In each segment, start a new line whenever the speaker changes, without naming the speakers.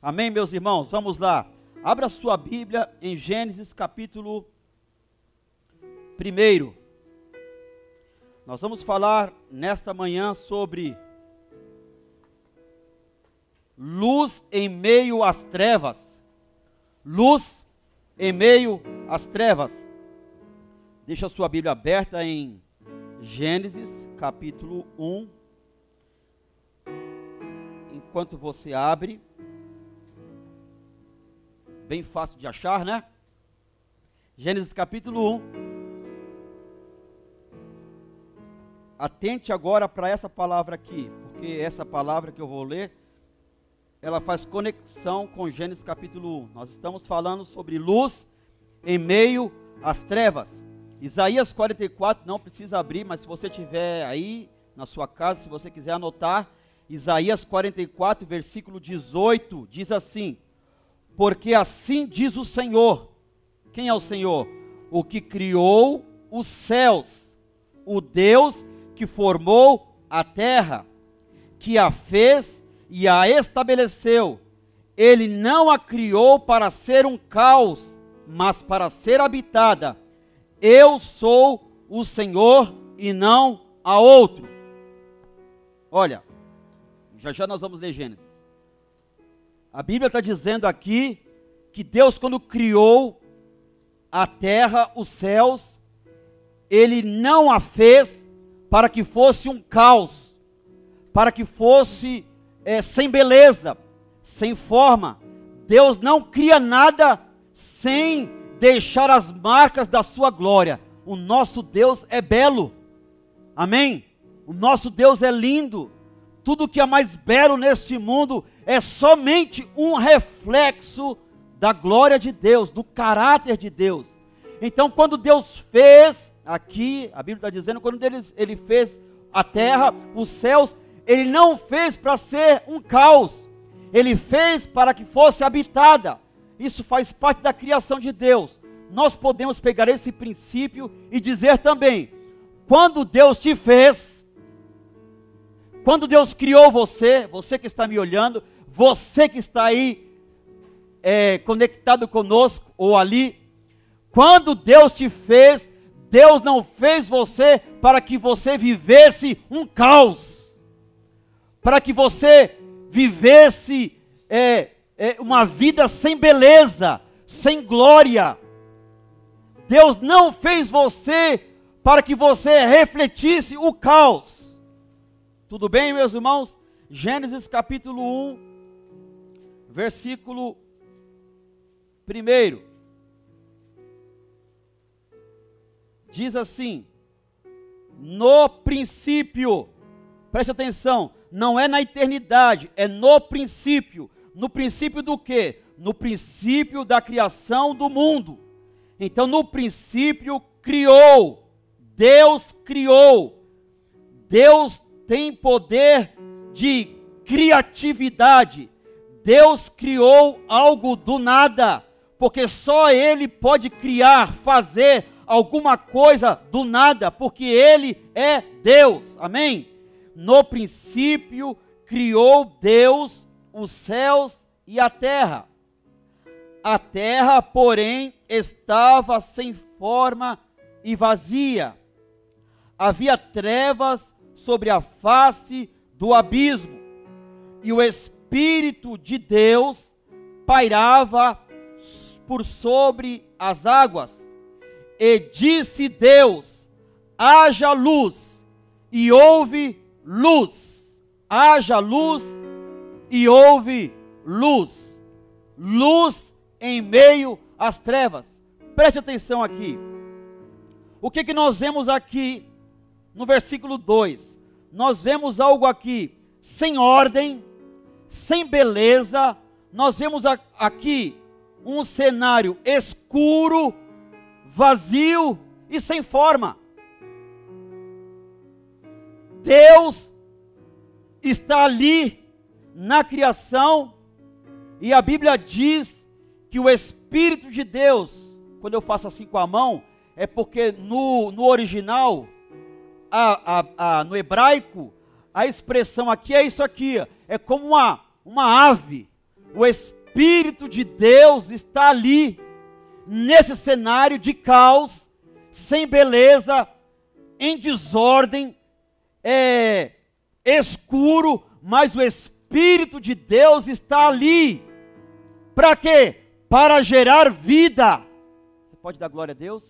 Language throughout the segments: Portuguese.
Amém, meus irmãos? Vamos lá. Abra sua Bíblia em Gênesis capítulo 1. Nós vamos falar nesta manhã sobre luz em meio às trevas. Luz em meio às trevas. Deixa a sua Bíblia aberta em Gênesis capítulo 1. Enquanto você abre, bem fácil de achar, né? Gênesis capítulo 1. Atente agora para essa palavra aqui, porque essa palavra que eu vou ler, ela faz conexão com Gênesis capítulo 1. Nós estamos falando sobre luz em meio às trevas. Isaías 44, não precisa abrir, mas se você tiver aí na sua casa, se você quiser anotar, Isaías 44, versículo 18, diz assim: porque assim diz o Senhor. Quem é o Senhor? O que criou os céus, o Deus que formou a terra, que a fez e a estabeleceu. Ele não a criou para ser um caos, mas para ser habitada. Eu sou o Senhor e não há outro. Olha, já já nós vamos ler Gênesis. A Bíblia está dizendo aqui que Deus, quando criou a terra, os céus, Ele não a fez para que fosse um caos, para que fosse é, sem beleza, sem forma. Deus não cria nada sem deixar as marcas da sua glória. O nosso Deus é belo. Amém? O nosso Deus é lindo. Tudo que é mais belo neste mundo é somente um reflexo da glória de Deus, do caráter de Deus. Então, quando Deus fez, aqui, a Bíblia está dizendo, quando ele, ele fez a terra, os céus, ele não fez para ser um caos, ele fez para que fosse habitada. Isso faz parte da criação de Deus. Nós podemos pegar esse princípio e dizer também: quando Deus te fez, quando Deus criou você, você que está me olhando, você que está aí é, conectado conosco ou ali, quando Deus te fez, Deus não fez você para que você vivesse um caos, para que você vivesse é, é, uma vida sem beleza, sem glória. Deus não fez você para que você refletisse o caos. Tudo bem, meus irmãos? Gênesis capítulo 1, versículo 1. Diz assim: No princípio, preste atenção, não é na eternidade, é no princípio. No princípio do que? No princípio da criação do mundo. Então, no princípio, criou. Deus criou. Deus tem poder de criatividade. Deus criou algo do nada, porque só Ele pode criar, fazer alguma coisa do nada, porque Ele é Deus, amém? No princípio criou Deus os céus e a terra. A terra, porém, estava sem forma e vazia. Havia trevas sobre a face do abismo, e o Espírito Espírito de Deus pairava por sobre as águas. E disse Deus: haja luz, e houve luz. Haja luz, e houve luz. Luz em meio às trevas. Preste atenção aqui. O que, que nós vemos aqui no versículo 2? Nós vemos algo aqui sem ordem, sem beleza, nós vemos aqui um cenário escuro, vazio e sem forma. Deus está ali na criação e a Bíblia diz que o Espírito de Deus, quando eu faço assim com a mão, é porque no, no original, a, a, a, no hebraico, a expressão aqui é isso aqui, é como uma, uma ave, o Espírito de Deus está ali, nesse cenário de caos, sem beleza, em desordem, é, escuro, mas o Espírito de Deus está ali. Para quê? Para gerar vida. Você pode dar glória a Deus?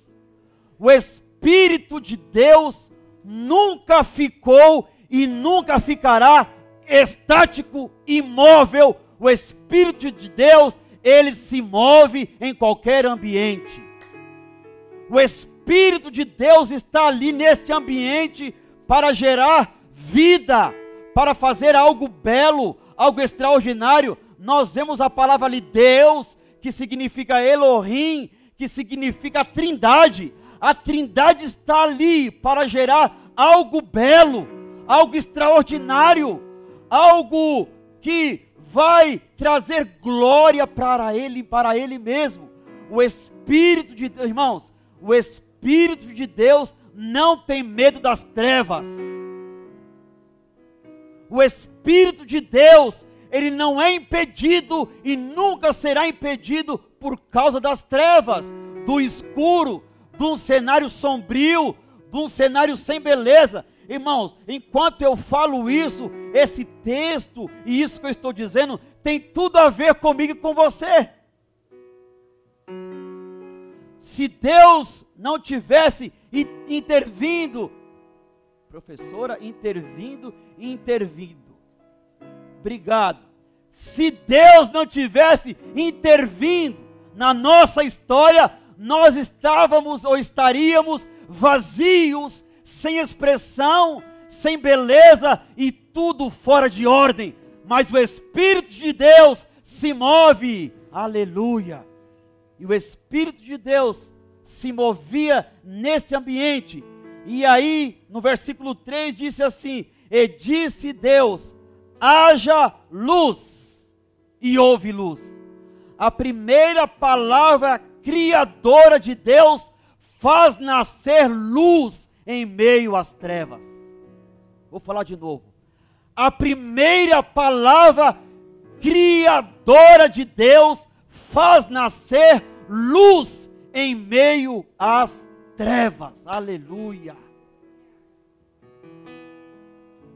O Espírito de Deus nunca ficou e nunca ficará estático, imóvel. O Espírito de Deus, ele se move em qualquer ambiente. O Espírito de Deus está ali neste ambiente para gerar vida, para fazer algo belo, algo extraordinário. Nós vemos a palavra ali Deus, que significa Elohim, que significa Trindade. A Trindade está ali para gerar algo belo, algo extraordinário, algo que vai trazer glória para ele, para ele mesmo. O espírito de irmãos, o espírito de Deus não tem medo das trevas. O espírito de Deus, ele não é impedido e nunca será impedido por causa das trevas, do escuro, de um cenário sombrio, de um cenário sem beleza. Irmãos, enquanto eu falo isso, esse texto e isso que eu estou dizendo tem tudo a ver comigo e com você. Se Deus não tivesse intervindo, professora, intervindo intervindo. Obrigado. Se Deus não tivesse intervindo na nossa história, nós estávamos ou estaríamos vazios, sem expressão, sem beleza e tudo fora de ordem. Mas o Espírito de Deus se move, aleluia. E o Espírito de Deus se movia nesse ambiente. E aí, no versículo 3, disse assim: E disse Deus: haja luz, e houve luz. A primeira palavra criadora de Deus faz nascer luz em meio às trevas. Vou falar de novo. A primeira palavra criadora de Deus faz nascer luz em meio às trevas. Aleluia.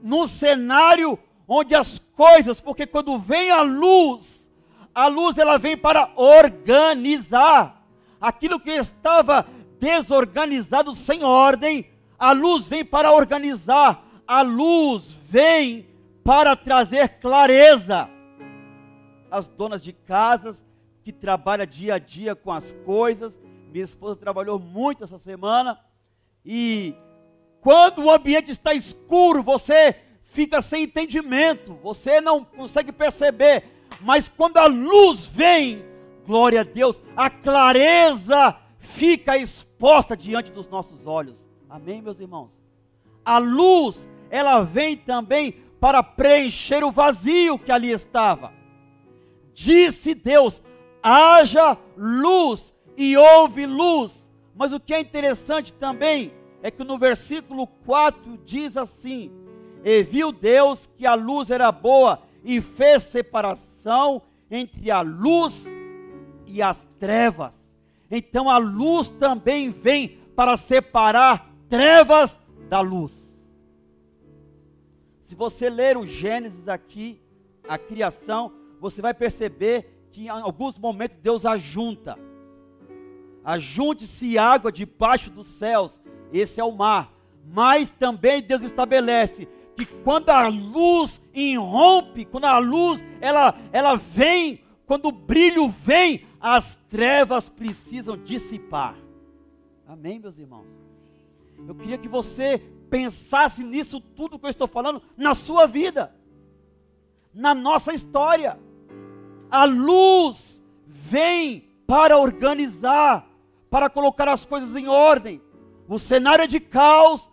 No cenário onde as coisas, porque quando vem a luz, a luz ela vem para organizar aquilo que estava desorganizado sem ordem, a luz vem para organizar, a luz vem para trazer clareza. As donas de casas que trabalham dia a dia com as coisas, minha esposa trabalhou muito essa semana, e quando o ambiente está escuro, você fica sem entendimento, você não consegue perceber, mas quando a luz vem, glória a Deus, a clareza fica exposta diante dos nossos olhos. Amém, meus irmãos? A luz, ela vem também para preencher o vazio que ali estava. Disse Deus: haja luz, e houve luz. Mas o que é interessante também é que no versículo 4 diz assim: E viu Deus que a luz era boa, e fez separação entre a luz e as trevas. Então a luz também vem para separar trevas da luz. Se você ler o Gênesis aqui, a criação, você vai perceber que em alguns momentos Deus ajunta. Ajunte-se água debaixo dos céus, esse é o mar. Mas também Deus estabelece que quando a luz irrompe, quando a luz ela, ela vem, quando o brilho vem, as trevas precisam dissipar. Amém, meus irmãos? Eu queria que você pensasse nisso tudo que eu estou falando na sua vida, na nossa história. A luz vem para organizar, para colocar as coisas em ordem. O cenário é de caos,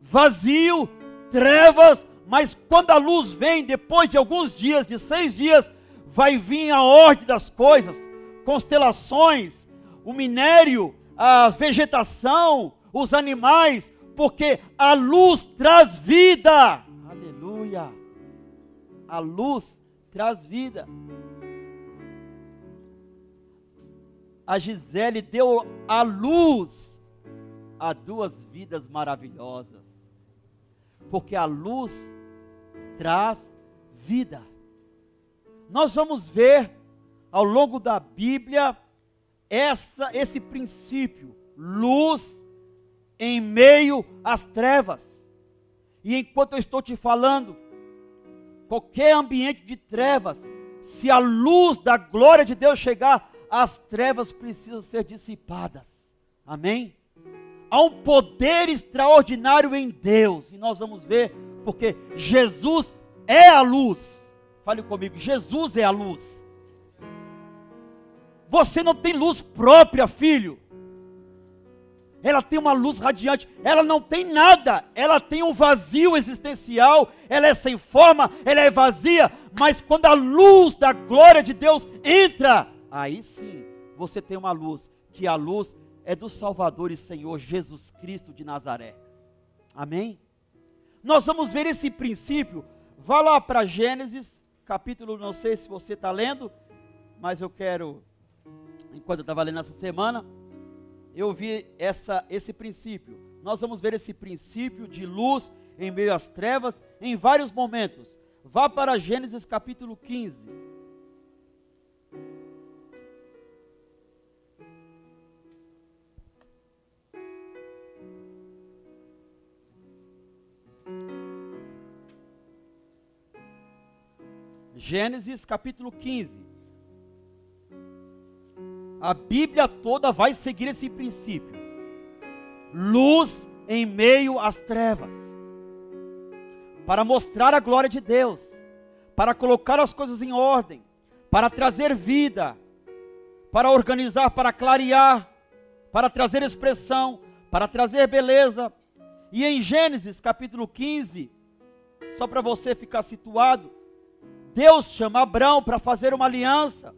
vazio, trevas, mas quando a luz vem, depois de alguns dias, de seis dias, vai vir a ordem das coisas constelações, o minério, a vegetação, os animais, porque a luz traz vida. Aleluia. A luz traz vida. a Gisele deu a luz a duas vidas maravilhosas. Porque a luz traz vida. Nós vamos ver ao longo da Bíblia essa esse princípio, luz em meio às trevas. E enquanto eu estou te falando, qualquer ambiente de trevas, se a luz da glória de Deus chegar, as trevas precisam ser dissipadas. Amém? Há um poder extraordinário em Deus, e nós vamos ver, porque Jesus é a luz. Fale comigo, Jesus é a luz. Você não tem luz própria, filho. Ela tem uma luz radiante, ela não tem nada, ela tem um vazio existencial, ela é sem forma, ela é vazia, mas quando a luz da glória de Deus entra, aí sim você tem uma luz, que a luz é do Salvador e Senhor Jesus Cristo de Nazaré. Amém? Nós vamos ver esse princípio. Vá lá para Gênesis, capítulo, não sei se você está lendo, mas eu quero enquanto eu estava lendo essa semana, eu vi essa, esse princípio. Nós vamos ver esse princípio de luz em meio às trevas em vários momentos. Vá para Gênesis capítulo 15. Gênesis capítulo 15. A Bíblia toda vai seguir esse princípio. Luz em meio às trevas. Para mostrar a glória de Deus, para colocar as coisas em ordem, para trazer vida, para organizar, para clarear, para trazer expressão, para trazer beleza. E em Gênesis capítulo 15, só para você ficar situado, Deus chama Abraão para fazer uma aliança.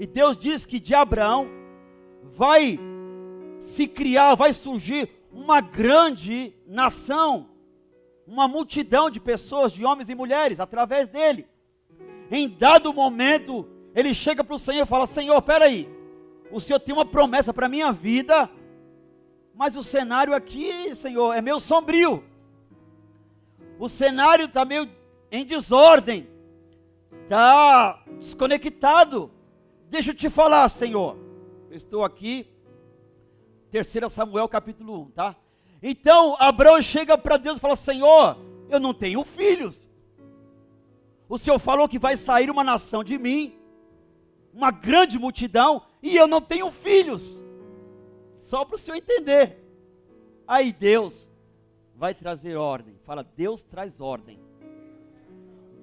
E Deus diz que de Abraão vai se criar, vai surgir uma grande nação, uma multidão de pessoas, de homens e mulheres, através dele. Em dado momento, ele chega para o Senhor e fala: Senhor, peraí, o Senhor tem uma promessa para a minha vida, mas o cenário aqui, Senhor, é meio sombrio. O cenário está meio em desordem, está desconectado. Deixa eu te falar, Senhor. Eu estou aqui, 3 Samuel capítulo 1, tá? Então Abraão chega para Deus e fala: Senhor, eu não tenho filhos. O Senhor falou que vai sair uma nação de mim, uma grande multidão, e eu não tenho filhos. Só para o Senhor entender. Aí Deus vai trazer ordem. Fala, Deus traz ordem.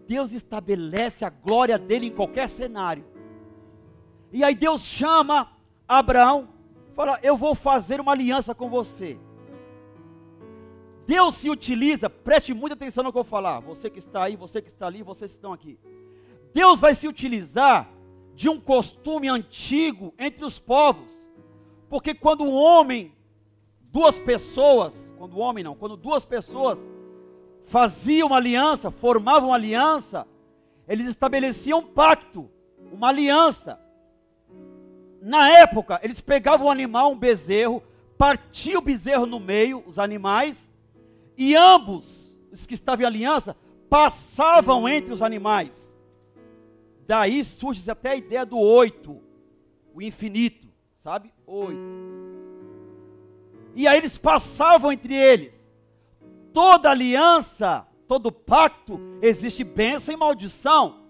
Deus estabelece a glória dele em qualquer cenário. E aí Deus chama Abraão, fala: Eu vou fazer uma aliança com você. Deus se utiliza, preste muita atenção no que eu vou falar. Você que está aí, você que está ali, vocês que estão aqui. Deus vai se utilizar de um costume antigo entre os povos. Porque quando um homem, duas pessoas, quando o homem não, quando duas pessoas faziam uma aliança, formavam uma aliança, eles estabeleciam um pacto, uma aliança. Na época, eles pegavam um animal, um bezerro, partiam o bezerro no meio, os animais, e ambos, os que estavam em aliança, passavam entre os animais. Daí surge até a ideia do oito, o infinito, sabe? Oito. E aí eles passavam entre eles. Toda aliança, todo pacto, existe bênção e maldição.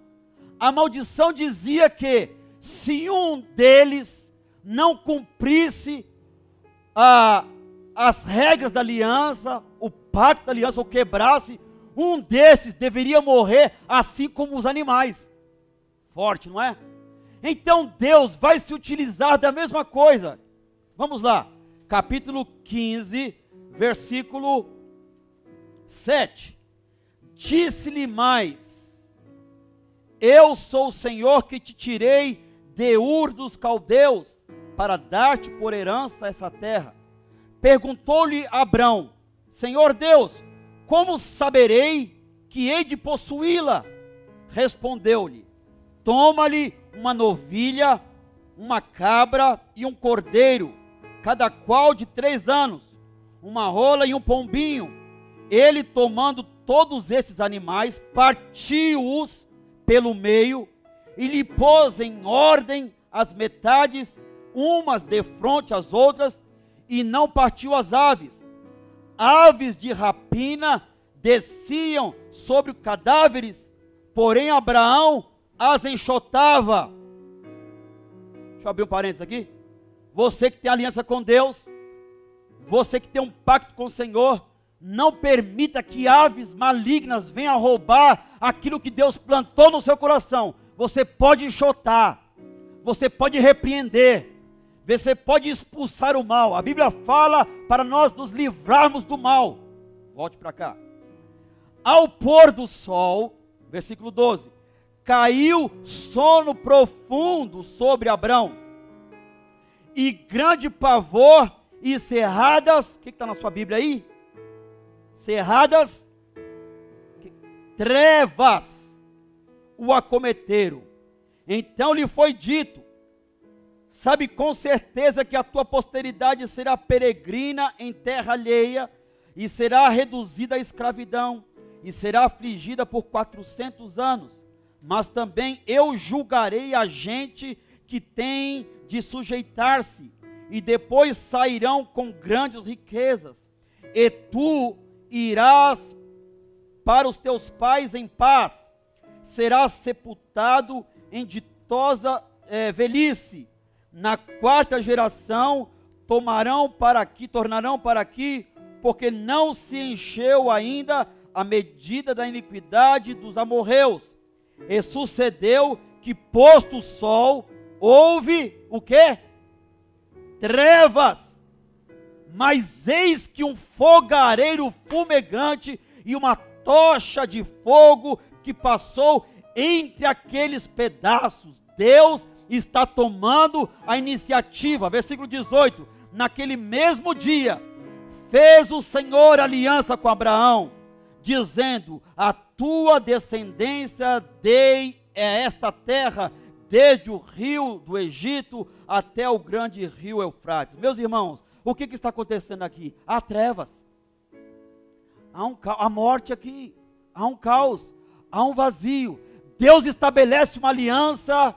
A maldição dizia que se um deles não cumprisse a, as regras da aliança, o pacto da aliança, ou quebrasse, um desses deveria morrer assim como os animais. Forte, não é? Então Deus vai se utilizar da mesma coisa. Vamos lá, capítulo 15, versículo 7. Disse-lhe mais: Eu sou o Senhor que te tirei de Ur dos caldeus, para dar-te por herança essa terra. Perguntou-lhe Abrão: Senhor Deus, como saberei que hei de possuí-la? Respondeu-lhe: Toma-lhe uma novilha uma cabra e um cordeiro, cada qual de três anos, uma rola e um pombinho. Ele, tomando todos esses animais, partiu-os pelo meio e lhe pôs em ordem as metades, umas de frente às outras, e não partiu as aves. Aves de rapina desciam sobre cadáveres, porém Abraão as enxotava. Deixa eu abrir um parênteses aqui. Você que tem aliança com Deus, você que tem um pacto com o Senhor, não permita que aves malignas venham roubar aquilo que Deus plantou no seu coração. Você pode enxotar, você pode repreender, você pode expulsar o mal. A Bíblia fala para nós nos livrarmos do mal. Volte para cá. Ao pôr do sol, versículo 12: caiu sono profundo sobre Abrão, e grande pavor e cerradas. O que está na sua Bíblia aí? Cerradas, trevas o acometeram. Então lhe foi dito: Sabe com certeza que a tua posteridade será peregrina em terra alheia e será reduzida à escravidão e será afligida por quatrocentos anos. Mas também eu julgarei a gente que tem de sujeitar-se e depois sairão com grandes riquezas. E tu irás para os teus pais em paz, serás sepultado em ditosa é, velhice na quarta geração tomarão para aqui, tornarão para aqui, porque não se encheu ainda a medida da iniquidade dos amorreus. E sucedeu que posto o sol, houve o quê? Trevas. Mas eis que um fogareiro fumegante e uma tocha de fogo que passou entre aqueles pedaços. Deus está tomando a iniciativa. Versículo 18: Naquele mesmo dia, fez o Senhor aliança com Abraão, dizendo: A tua descendência dei esta terra, desde o rio do Egito até o grande rio Eufrates. Meus irmãos, o que, que está acontecendo aqui? Há trevas, há, um, há morte aqui, há um caos, há um vazio. Deus estabelece uma aliança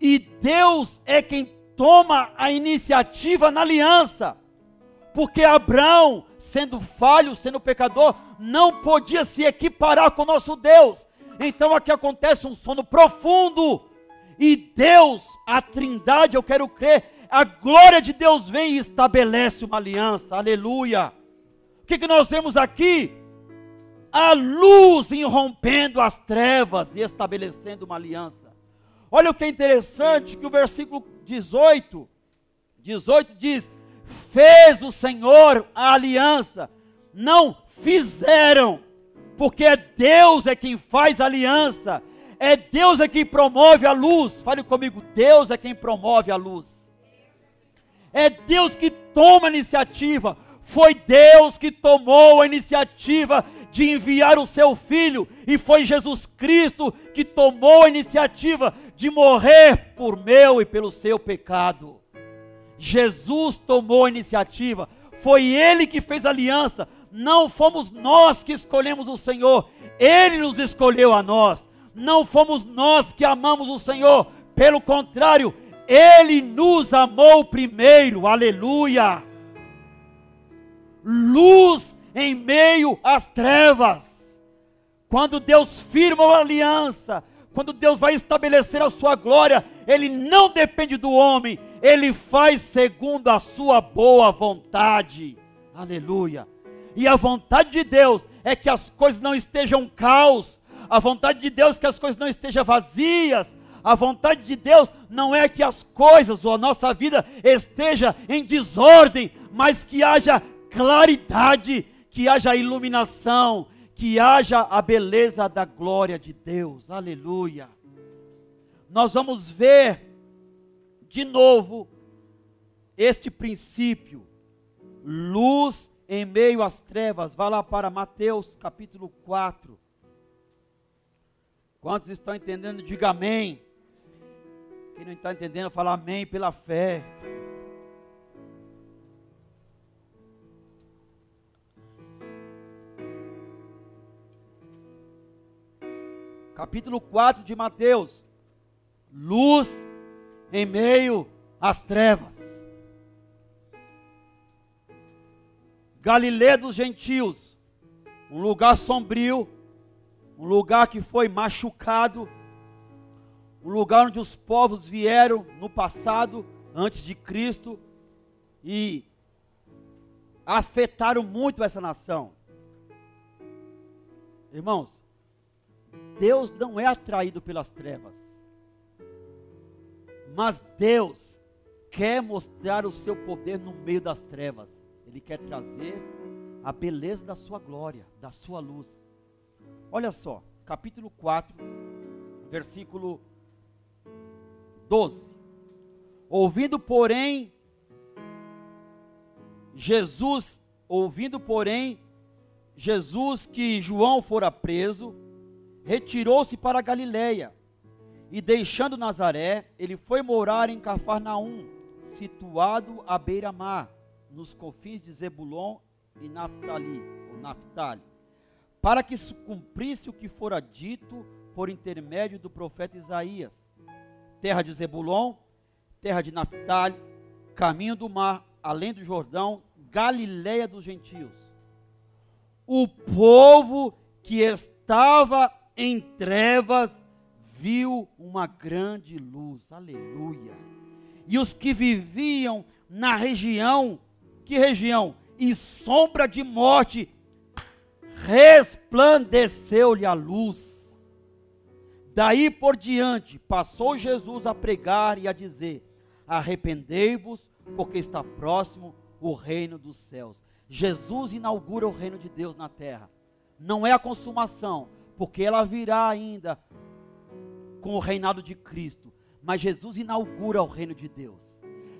e Deus é quem toma a iniciativa na aliança. Porque Abraão, sendo falho, sendo pecador, não podia se equiparar com o nosso Deus. Então aqui acontece um sono profundo. E Deus, a Trindade, eu quero crer, a glória de Deus vem e estabelece uma aliança. Aleluia. O que, que nós vemos aqui? A luz irrompendo as trevas e estabelecendo uma aliança. Olha o que é interessante, que o versículo 18, 18 diz, fez o Senhor a aliança, não fizeram, porque é Deus é quem faz a aliança, é Deus é quem promove a luz, fale comigo, Deus é quem promove a luz, é Deus que toma a iniciativa, foi Deus que tomou a iniciativa de enviar o seu filho, e foi Jesus Cristo que tomou a iniciativa de morrer por meu e pelo seu pecado. Jesus tomou a iniciativa, foi Ele que fez a aliança, não fomos nós que escolhemos o Senhor, Ele nos escolheu a nós, não fomos nós que amamos o Senhor, pelo contrário, Ele nos amou primeiro, aleluia. Luz em meio às trevas, quando Deus firma uma aliança, quando Deus vai estabelecer a sua glória, Ele não depende do homem, Ele faz segundo a sua boa vontade. Aleluia. E a vontade de Deus é que as coisas não estejam caos, a vontade de Deus é que as coisas não estejam vazias, a vontade de Deus não é que as coisas ou a nossa vida esteja em desordem, mas que haja claridade, que haja iluminação, que haja a beleza da glória de Deus. Aleluia. Nós vamos ver de novo este princípio. Luz em meio às trevas. Vá lá para Mateus capítulo 4. Quantos estão entendendo? Diga amém. Quem não está entendendo, fala amém pela fé. Capítulo 4 de Mateus. Luz em meio às trevas. Galileia dos gentios, um lugar sombrio, um lugar que foi machucado, um lugar onde os povos vieram no passado, antes de Cristo, e afetaram muito essa nação. Irmãos, Deus não é atraído pelas trevas, mas Deus quer mostrar o seu poder no meio das trevas. Ele quer trazer a beleza da sua glória, da sua luz. Olha só, capítulo 4, versículo 12. Ouvindo, porém, Jesus, ouvindo, porém, Jesus que João fora preso, retirou-se para Galiléia e deixando Nazaré, ele foi morar em Cafarnaum, situado à beira-mar, nos confins de Zebulon e Naftali, ou Naftali, para que se cumprisse o que fora dito por intermédio do profeta Isaías. Terra de Zebulon, terra de Naftali, caminho do mar, além do Jordão, Galiléia dos gentios. O povo que estava em trevas viu uma grande luz, aleluia. E os que viviam na região, que região? E sombra de morte, resplandeceu-lhe a luz. Daí por diante, passou Jesus a pregar e a dizer: Arrependei-vos, porque está próximo o reino dos céus. Jesus inaugura o reino de Deus na terra. Não é a consumação, porque ela virá ainda com o reinado de Cristo. Mas Jesus inaugura o reino de Deus.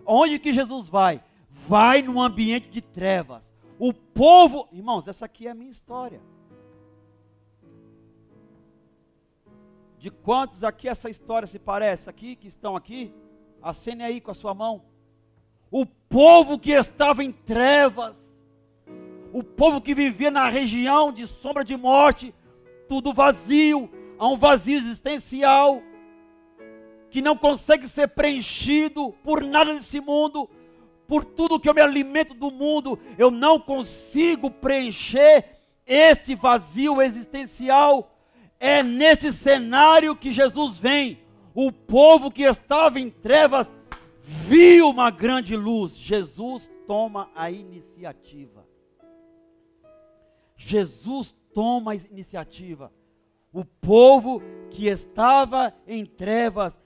Onde que Jesus vai? Vai num ambiente de trevas. O povo, irmãos, essa aqui é a minha história. De quantos aqui essa história se parece aqui, que estão aqui? Acene aí com a sua mão. O povo que estava em trevas, o povo que vivia na região de sombra de morte, tudo vazio, há um vazio existencial que não consegue ser preenchido por nada desse mundo, por tudo que eu me alimento do mundo, eu não consigo preencher este vazio existencial. É nesse cenário que Jesus vem. O povo que estava em trevas viu uma grande luz. Jesus toma a iniciativa. Jesus toma a iniciativa. O povo que estava em trevas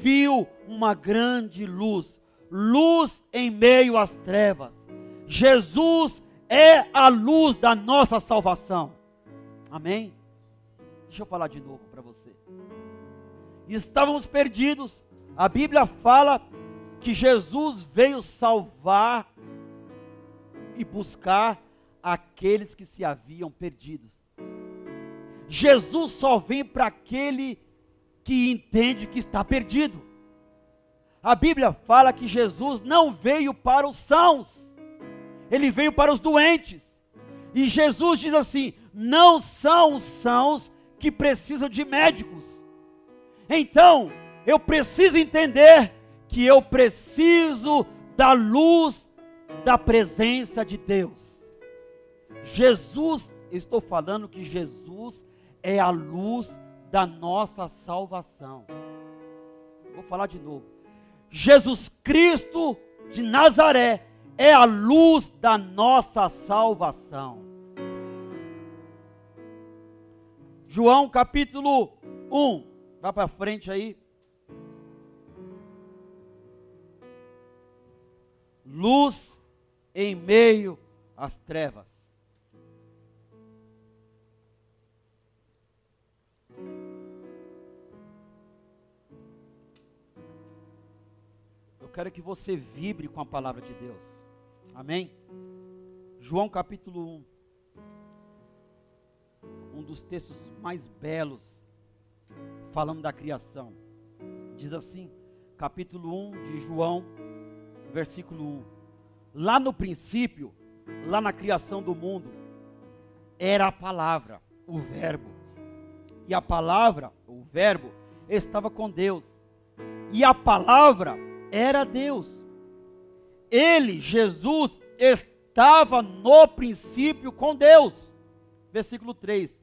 viu uma grande luz, luz em meio às trevas. Jesus é a luz da nossa salvação. Amém? Deixa eu falar de novo para você. Estávamos perdidos. A Bíblia fala que Jesus veio salvar e buscar aqueles que se haviam perdidos. Jesus só vem para aquele que entende que está perdido. A Bíblia fala que Jesus não veio para os sãos, ele veio para os doentes. E Jesus diz assim: não são os sãos que precisam de médicos. Então, eu preciso entender que eu preciso da luz da presença de Deus. Jesus, estou falando que Jesus é a luz da nossa salvação. Vou falar de novo. Jesus Cristo de Nazaré é a luz da nossa salvação. João capítulo 1, vai para frente aí. Luz em meio às trevas. Quero que você vibre com a palavra de Deus. Amém? João capítulo 1. Um dos textos mais belos, falando da criação. Diz assim, capítulo 1 de João, versículo 1. Lá no princípio, lá na criação do mundo, era a palavra, o Verbo. E a palavra, o Verbo, estava com Deus. E a palavra era Deus. Ele, Jesus, estava no princípio com Deus. Versículo 3.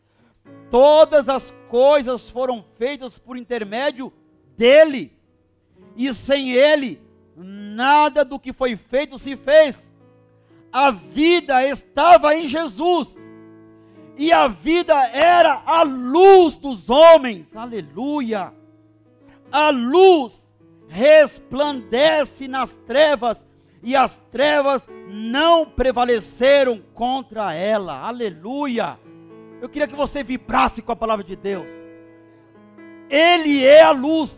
Todas as coisas foram feitas por intermédio dele. E sem ele, nada do que foi feito se fez. A vida estava em Jesus e a vida era a luz dos homens. Aleluia! A luz resplandece nas trevas e as trevas não prevaleceram contra ela. Aleluia! Eu queria que você vibrasse com a palavra de Deus. Ele é a luz.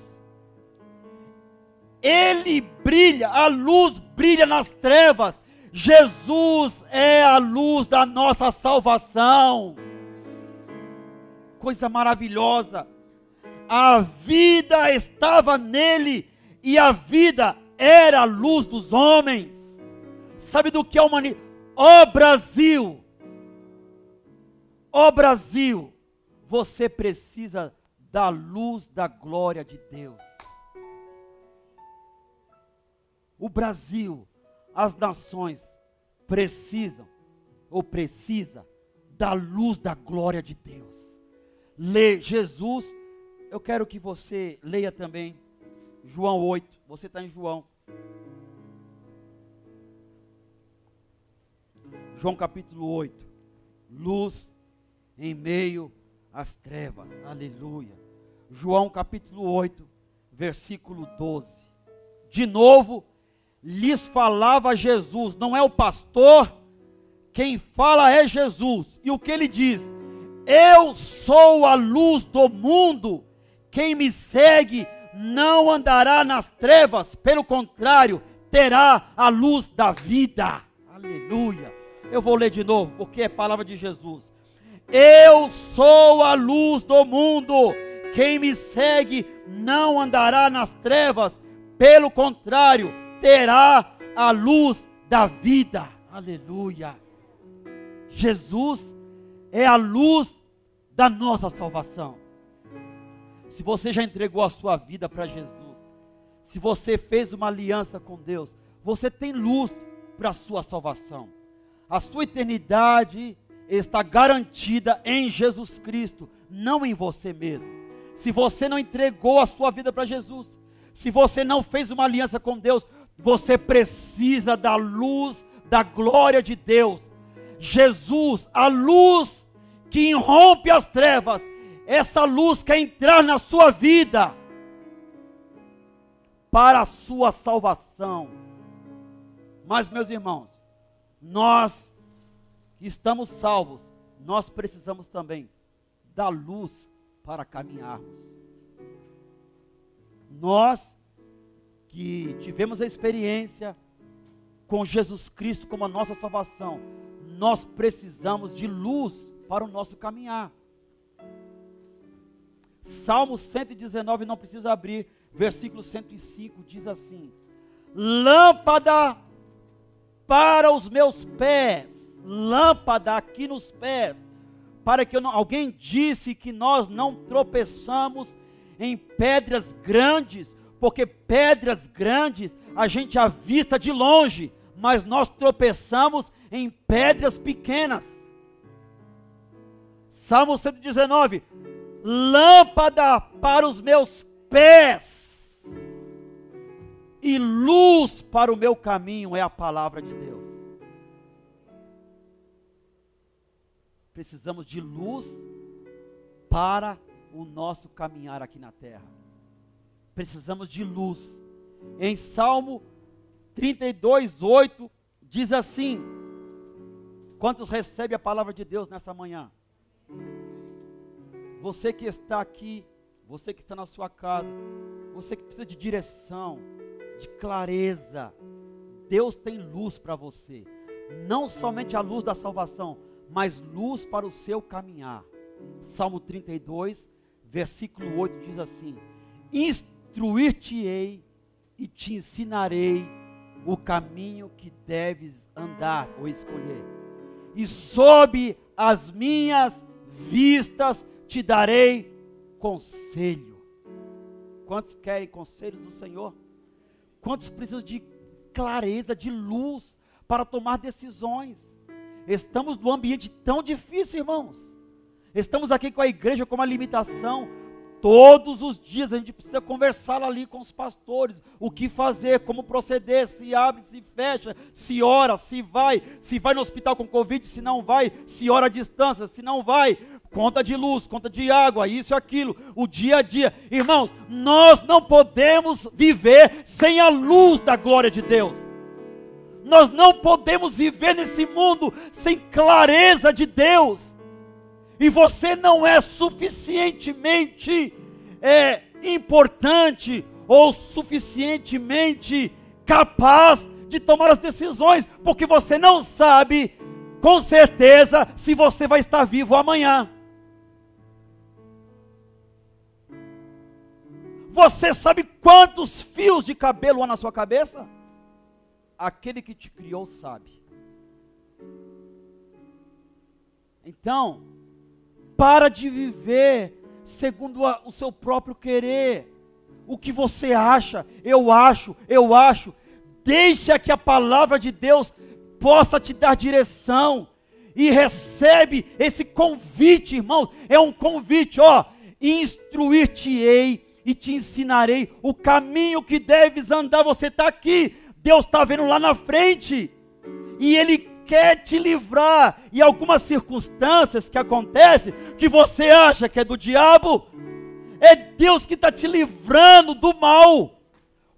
Ele brilha, a luz brilha nas trevas Jesus é a luz da nossa salvação. Coisa maravilhosa. A vida estava nele e a vida era a luz dos homens. Sabe do que é humanidade? Ó oh, Brasil! Ó oh, Brasil! Você precisa da luz da glória de Deus. O Brasil as nações precisam ou precisa da luz da glória de Deus. Lê Jesus, eu quero que você leia também João 8. Você está em João. João capítulo 8. Luz em meio às trevas. Aleluia. João capítulo 8, versículo 12. De novo, lhes falava Jesus, não é o pastor, quem fala é Jesus. E o que ele diz? Eu sou a luz do mundo, quem me segue não andará nas trevas, pelo contrário, terá a luz da vida. Aleluia. Eu vou ler de novo, porque é palavra de Jesus. Eu sou a luz do mundo. Quem me segue não andará nas trevas, pelo contrário, terá a luz da vida. Aleluia. Jesus é a luz da nossa salvação. Se você já entregou a sua vida para Jesus, se você fez uma aliança com Deus, você tem luz para a sua salvação. A sua eternidade está garantida em Jesus Cristo, não em você mesmo. Se você não entregou a sua vida para Jesus, se você não fez uma aliança com Deus, você precisa da luz da glória de Deus. Jesus, a luz que irrompe as trevas, essa luz quer entrar na sua vida para a sua salvação. Mas, meus irmãos, nós que estamos salvos, nós precisamos também da luz para caminharmos. Nós que tivemos a experiência com Jesus Cristo como a nossa salvação, nós precisamos de luz para o nosso caminhar. Salmo 119, não precisa abrir, versículo 105 diz assim: Lâmpada para os meus pés, lâmpada aqui nos pés, para que eu não, alguém disse que nós não tropeçamos em pedras grandes porque pedras grandes a gente avista de longe, mas nós tropeçamos em pedras pequenas. Salmo 119: Lâmpada para os meus pés e luz para o meu caminho é a palavra de Deus. Precisamos de luz para o nosso caminhar aqui na terra precisamos de luz. Em Salmo 32, 8, diz assim: Quantos recebem a palavra de Deus nessa manhã? Você que está aqui, você que está na sua casa, você que precisa de direção, de clareza, Deus tem luz para você. Não somente a luz da salvação, mas luz para o seu caminhar. Salmo 32, versículo 8 diz assim: instruir-te-ei e te ensinarei o caminho que deves andar ou escolher. E sob as minhas vistas te darei conselho. Quantos querem conselhos do Senhor? Quantos precisam de clareza, de luz para tomar decisões? Estamos num ambiente tão difícil, irmãos. Estamos aqui com a igreja com uma limitação. Todos os dias a gente precisa conversar ali com os pastores, o que fazer, como proceder, se abre, se fecha, se ora, se vai, se vai no hospital com Covid, se não vai, se ora à distância, se não vai, conta de luz, conta de água, isso e aquilo, o dia a dia. Irmãos, nós não podemos viver sem a luz da glória de Deus. Nós não podemos viver nesse mundo sem clareza de Deus e você não é suficientemente é, importante ou suficientemente capaz de tomar as decisões, porque você não sabe com certeza se você vai estar vivo amanhã. Você sabe quantos fios de cabelo há na sua cabeça? Aquele que te criou sabe. Então, para de viver segundo a, o seu próprio querer. O que você acha, eu acho, eu acho. Deixa que a palavra de Deus possa te dar direção. E recebe esse convite, irmão. É um convite, ó. Instruir-te-ei e te ensinarei o caminho que deves andar. Você está aqui, Deus está vendo lá na frente. E Ele quer te livrar. E algumas circunstâncias que acontecem que você acha que é do diabo, é Deus que está te livrando do mal.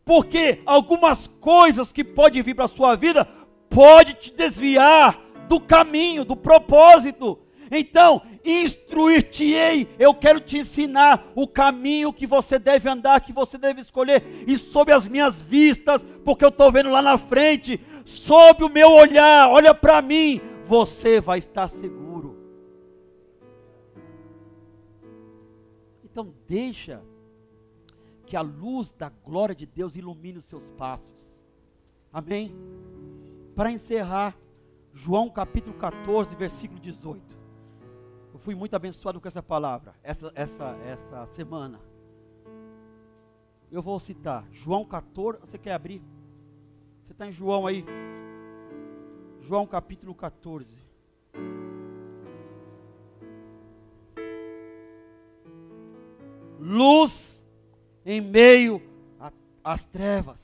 Porque algumas coisas que podem vir para a sua vida pode te desviar do caminho, do propósito. Então, instruir-te-ei, eu quero te ensinar o caminho que você deve andar, que você deve escolher, e sob as minhas vistas, porque eu estou vendo lá na frente, sob o meu olhar, olha para mim, você vai estar seguro. Então deixa que a luz da glória de Deus ilumine os seus passos. Amém? Para encerrar, João capítulo 14, versículo 18. Eu fui muito abençoado com essa palavra, essa, essa, essa semana. Eu vou citar João 14, você quer abrir? Você está em João aí. João capítulo 14. Luz em meio às trevas.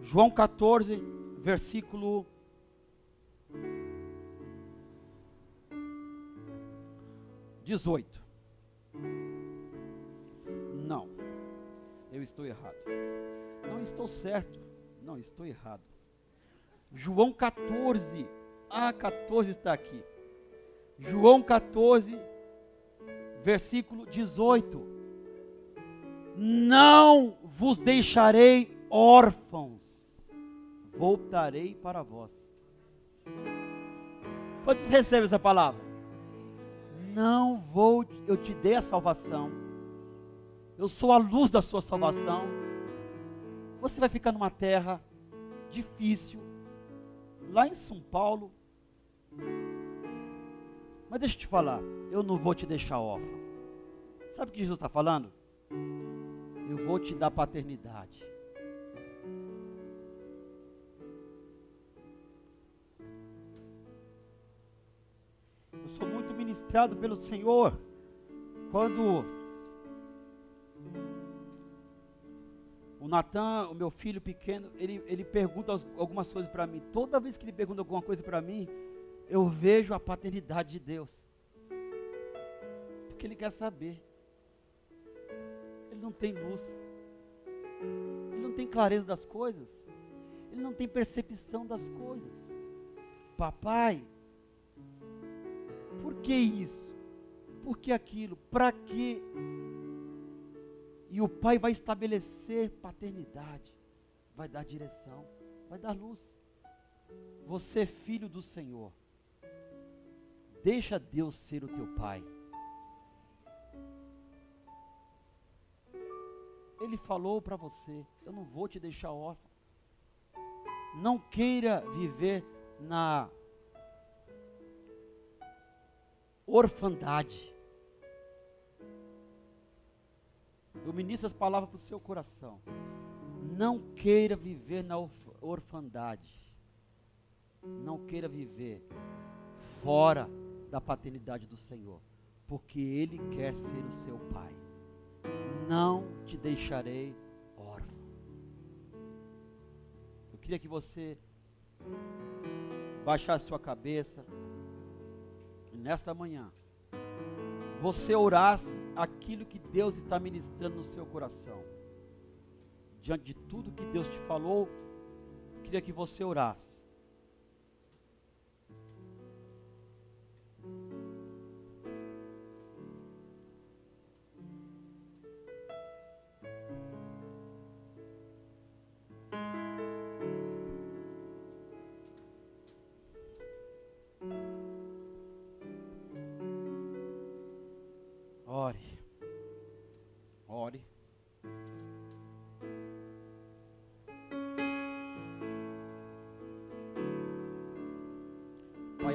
João 14, versículo dezoito. Não, eu estou errado. Não estou certo. Não, estou errado. João 14. Ah, 14 está aqui. João 14, versículo 18. Não vos deixarei órfãos, voltarei para vós. Quantos recebem essa palavra? Não vou, eu te dei a salvação. Eu sou a luz da sua salvação você vai ficar numa terra difícil, lá em São Paulo. Mas deixa eu te falar, eu não vou te deixar órfão. Sabe o que Jesus está falando? Eu vou te dar paternidade. Eu sou muito ministrado pelo Senhor quando O Natan, o meu filho pequeno, ele, ele pergunta algumas coisas para mim. Toda vez que ele pergunta alguma coisa para mim, eu vejo a paternidade de Deus. Porque ele quer saber. Ele não tem luz. Ele não tem clareza das coisas. Ele não tem percepção das coisas. Papai, por que isso? Por que aquilo? Para que e o pai vai estabelecer paternidade, vai dar direção, vai dar luz. Você é filho do Senhor. Deixa Deus ser o teu pai. Ele falou para você: Eu não vou te deixar órfão. Não queira viver na orfandade. Eu ministro as palavras para o seu coração. Não queira viver na orfandade. Não queira viver fora da paternidade do Senhor, porque Ele quer ser o seu Pai. Não te deixarei órfão. Eu queria que você baixasse sua cabeça e nessa manhã você orasse aquilo que Deus está ministrando no seu coração. Diante de tudo que Deus te falou, queria que você orasse.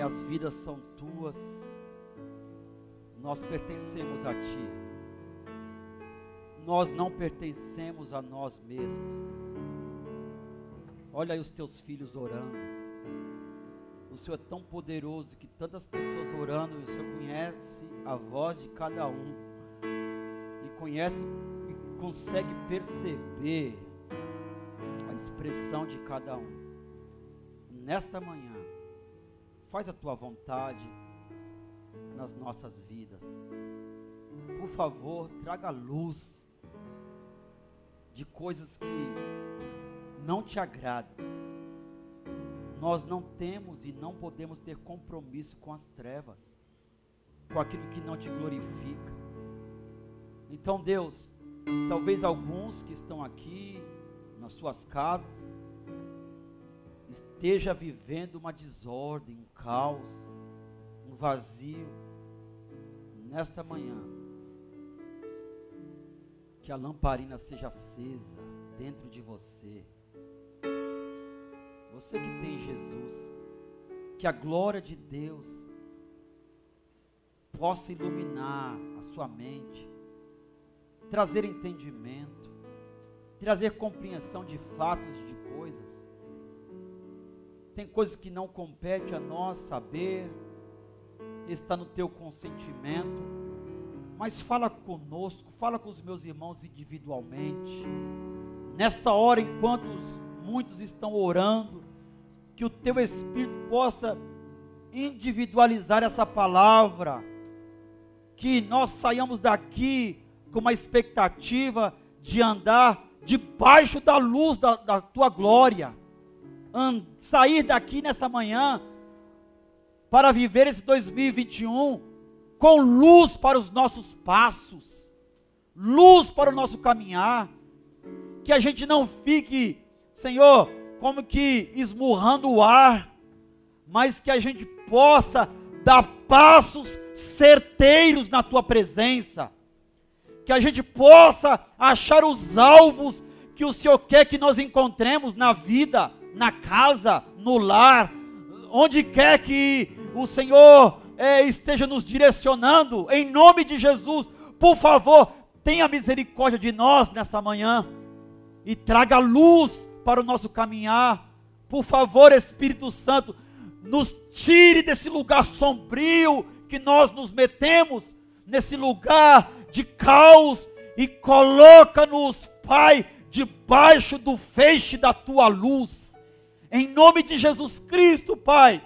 As vidas são tuas, nós pertencemos a Ti, nós não pertencemos a nós mesmos. Olha aí os teus filhos orando. Senhor é tão poderoso que tantas pessoas orando, o Senhor conhece a voz de cada um e conhece e consegue perceber a expressão de cada um. Nesta manhã, Faz a tua vontade nas nossas vidas. Por favor, traga luz de coisas que não te agradam. Nós não temos e não podemos ter compromisso com as trevas, com aquilo que não te glorifica. Então, Deus, talvez alguns que estão aqui nas suas casas, esteja vivendo uma desordem, um caos, um vazio, nesta manhã, que a lamparina seja acesa dentro de você. Você que tem Jesus, que a glória de Deus possa iluminar a sua mente, trazer entendimento, trazer compreensão de fatos, de coisas tem coisas que não compete a nós saber, está no teu consentimento, mas fala conosco, fala com os meus irmãos individualmente. Nesta hora, enquanto muitos estão orando, que o teu Espírito possa individualizar essa palavra, que nós saiamos daqui com uma expectativa de andar debaixo da luz da, da tua glória, And, sair daqui nessa manhã para viver esse 2021 com luz para os nossos passos, luz para o nosso caminhar, que a gente não fique, Senhor, como que esmurrando o ar, mas que a gente possa dar passos certeiros na tua presença, que a gente possa achar os alvos que o Senhor quer que nós encontremos na vida na casa, no lar, onde quer que o Senhor é, esteja nos direcionando, em nome de Jesus, por favor, tenha misericórdia de nós nessa manhã e traga luz para o nosso caminhar. Por favor, Espírito Santo, nos tire desse lugar sombrio que nós nos metemos, nesse lugar de caos, e coloca-nos, Pai, debaixo do feixe da tua luz em nome de Jesus Cristo, Pai.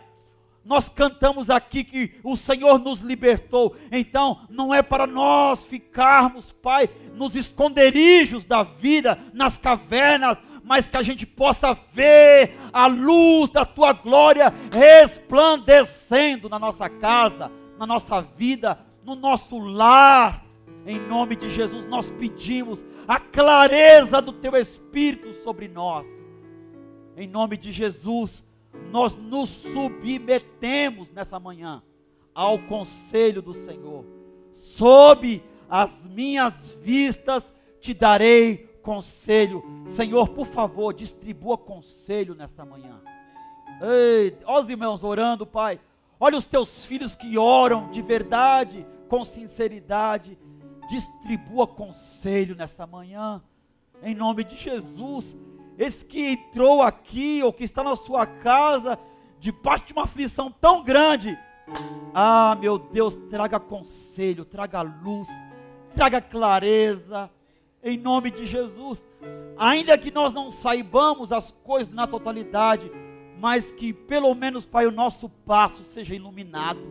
Nós cantamos aqui que o Senhor nos libertou. Então, não é para nós ficarmos, Pai, nos esconderijos da vida, nas cavernas, mas que a gente possa ver a luz da tua glória resplandecendo na nossa casa, na nossa vida, no nosso lar. Em nome de Jesus, nós pedimos a clareza do teu Espírito sobre nós em nome de Jesus, nós nos submetemos nessa manhã ao conselho do Senhor. Sob as minhas vistas te darei conselho. Senhor, por favor, distribua conselho nessa manhã. Ei, ó os irmãos orando, Pai. Olha os teus filhos que oram de verdade, com sinceridade. Distribua conselho nessa manhã, em nome de Jesus. Esse que entrou aqui, ou que está na sua casa, debaixo de uma aflição tão grande. Ah, meu Deus, traga conselho, traga luz, traga clareza, em nome de Jesus. Ainda que nós não saibamos as coisas na totalidade, mas que pelo menos, Pai, o nosso passo seja iluminado.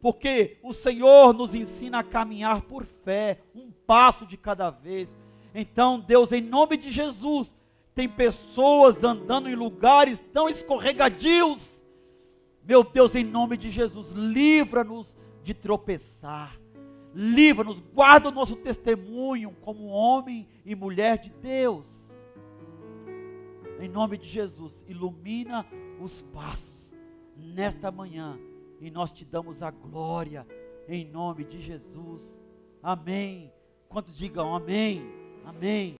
Porque o Senhor nos ensina a caminhar por fé, um passo de cada vez. Então, Deus, em nome de Jesus, tem pessoas andando em lugares tão escorregadios. Meu Deus, em nome de Jesus, livra-nos de tropeçar. Livra-nos, guarda o nosso testemunho como homem e mulher de Deus. Em nome de Jesus, ilumina os passos nesta manhã e nós te damos a glória em nome de Jesus. Amém. Quantos digam amém? Amém.